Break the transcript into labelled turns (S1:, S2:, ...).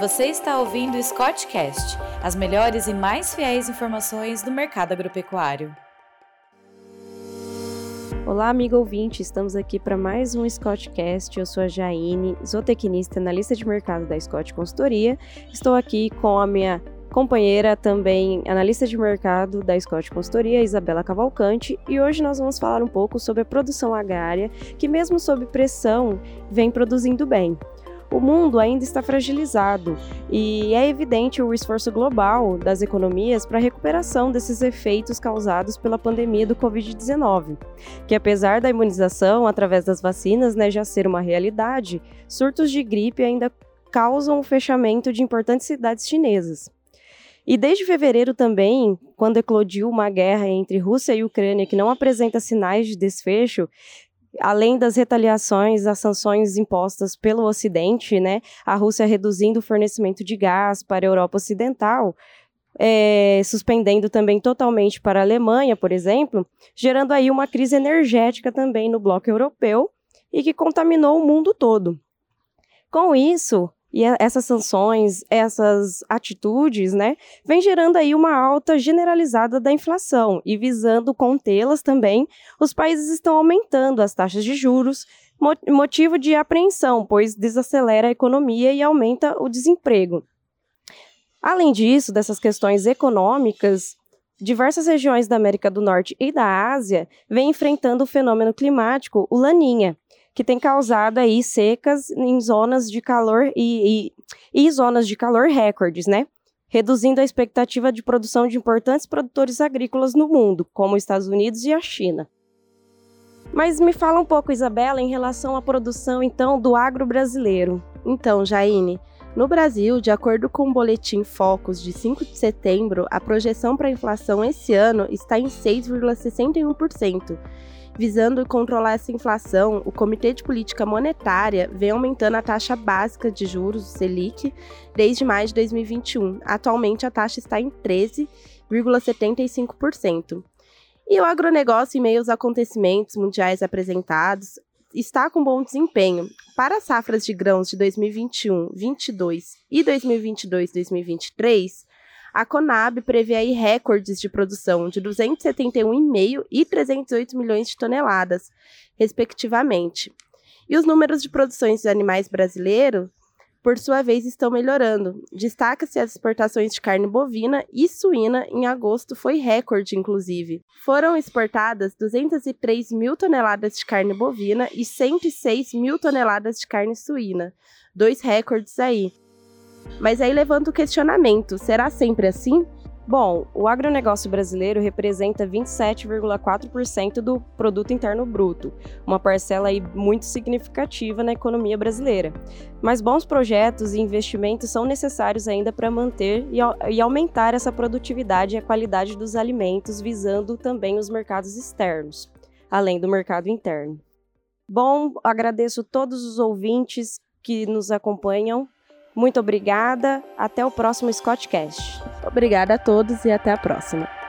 S1: Você está ouvindo o Scottcast, as melhores e mais fiéis informações do mercado agropecuário.
S2: Olá, amigo ouvinte, estamos aqui para mais um Scottcast. Eu sou a Jaine, zootecnista analista de mercado da Scott Consultoria. Estou aqui com a minha companheira, também analista de mercado da Scott Consultoria, Isabela Cavalcante, e hoje nós vamos falar um pouco sobre a produção agrária, que mesmo sob pressão, vem produzindo bem o mundo ainda está fragilizado e é evidente o esforço global das economias para a recuperação desses efeitos causados pela pandemia do Covid-19, que apesar da imunização através das vacinas né, já ser uma realidade, surtos de gripe ainda causam o fechamento de importantes cidades chinesas. E desde fevereiro também, quando eclodiu uma guerra entre Rússia e Ucrânia que não apresenta sinais de desfecho, além das retaliações às sanções impostas pelo Ocidente, né, a Rússia reduzindo o fornecimento de gás para a Europa Ocidental, é, suspendendo também totalmente para a Alemanha, por exemplo, gerando aí uma crise energética também no bloco europeu e que contaminou o mundo todo. Com isso, e essas sanções, essas atitudes, né, vem gerando aí uma alta generalizada da inflação e visando contê-las também, os países estão aumentando as taxas de juros, motivo de apreensão, pois desacelera a economia e aumenta o desemprego. Além disso, dessas questões econômicas, diversas regiões da América do Norte e da Ásia vêm enfrentando o fenômeno climático, o Laninha, que tem causado aí secas em zonas de calor e, e, e zonas de calor recordes, né? Reduzindo a expectativa de produção de importantes produtores agrícolas no mundo, como os Estados Unidos e a China. Mas me fala um pouco, Isabela, em relação à produção, então, do agro brasileiro.
S3: Então, Jaine, no Brasil, de acordo com o boletim Focus de 5 de setembro, a projeção para a inflação esse ano está em 6,61%, Visando controlar essa inflação, o Comitê de Política Monetária vem aumentando a taxa básica de juros, Selic, desde maio de 2021. Atualmente, a taxa está em 13,75%. E o agronegócio, em meio aos acontecimentos mundiais apresentados, está com bom desempenho. Para as safras de grãos de 2021, 22 e 2022, 2023, a Conab prevê aí recordes de produção de 271,5 e 308 milhões de toneladas, respectivamente. E os números de produções de animais brasileiros, por sua vez, estão melhorando. Destaca-se as exportações de carne bovina e suína, em agosto foi recorde, inclusive. Foram exportadas 203 mil toneladas de carne bovina e 106 mil toneladas de carne suína. Dois recordes aí. Mas aí levanta o questionamento: será sempre assim?
S2: Bom, o agronegócio brasileiro representa 27,4% do produto interno bruto, uma parcela aí muito significativa na economia brasileira. Mas bons projetos e investimentos são necessários ainda para manter e aumentar essa produtividade e a qualidade dos alimentos, visando também os mercados externos, além do mercado interno. Bom, agradeço todos os ouvintes que nos acompanham muito obrigada. Até o próximo Scottcast.
S3: Obrigada a todos e até a próxima.